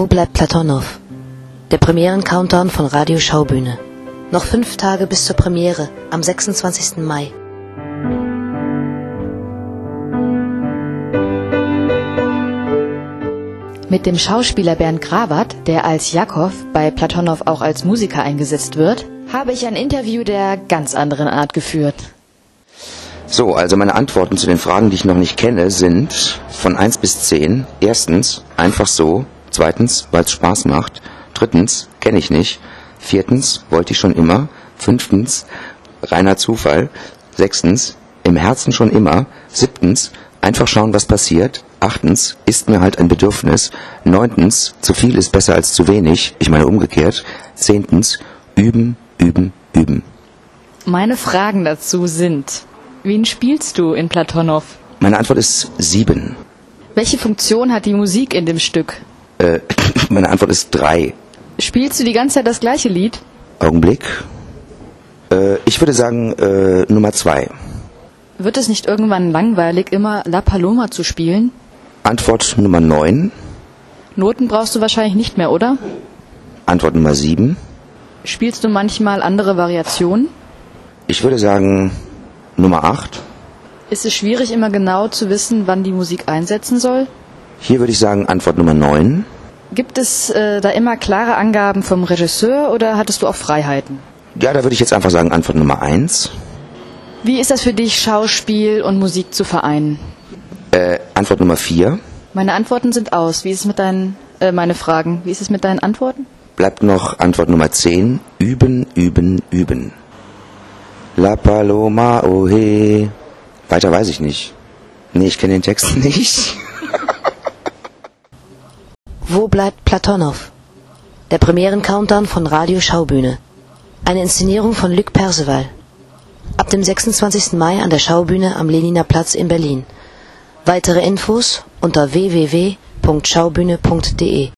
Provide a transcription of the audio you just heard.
Wo bleibt Platonow? Der Premieren-Countdown von Radio Schaubühne. Noch fünf Tage bis zur Premiere am 26. Mai. Mit dem Schauspieler Bernd Grawat, der als Jakow bei Platonow auch als Musiker eingesetzt wird, habe ich ein Interview der ganz anderen Art geführt. So, also meine Antworten zu den Fragen, die ich noch nicht kenne, sind von 1 bis 10. Erstens, einfach so. Zweitens, weil es Spaß macht. Drittens, kenne ich nicht. Viertens, wollte ich schon immer. Fünftens, reiner Zufall. Sechstens, im Herzen schon immer. Siebtens, einfach schauen, was passiert. Achtens, ist mir halt ein Bedürfnis. Neuntens, zu viel ist besser als zu wenig. Ich meine umgekehrt. Zehntens, üben, üben, üben. Meine Fragen dazu sind, wen spielst du in Platonow? Meine Antwort ist sieben. Welche Funktion hat die Musik in dem Stück? Äh, meine Antwort ist drei. Spielst du die ganze Zeit das gleiche Lied? Augenblick. Äh, ich würde sagen äh, Nummer zwei. Wird es nicht irgendwann langweilig, immer La Paloma zu spielen? Antwort Nummer neun. Noten brauchst du wahrscheinlich nicht mehr, oder? Antwort Nummer sieben. Spielst du manchmal andere Variationen? Ich würde sagen Nummer acht. Ist es schwierig, immer genau zu wissen, wann die Musik einsetzen soll? Hier würde ich sagen Antwort Nummer neun. Gibt es äh, da immer klare Angaben vom Regisseur oder hattest du auch Freiheiten? Ja, da würde ich jetzt einfach sagen Antwort Nummer eins. Wie ist das für dich, Schauspiel und Musik zu vereinen? Äh, Antwort Nummer vier. Meine Antworten sind aus. Wie ist es mit deinen, äh, meine Fragen? Wie ist es mit deinen Antworten? Bleibt noch Antwort Nummer zehn. Üben, üben, üben. La Paloma, oh he. Weiter weiß ich nicht. Nee, ich kenne den Text nicht. Wo bleibt Platonow? Der Premieren-Countdown von Radio Schaubühne. Eine Inszenierung von Luc Perceval. Ab dem 26. Mai an der Schaubühne am Leniner Platz in Berlin. Weitere Infos unter www.schaubühne.de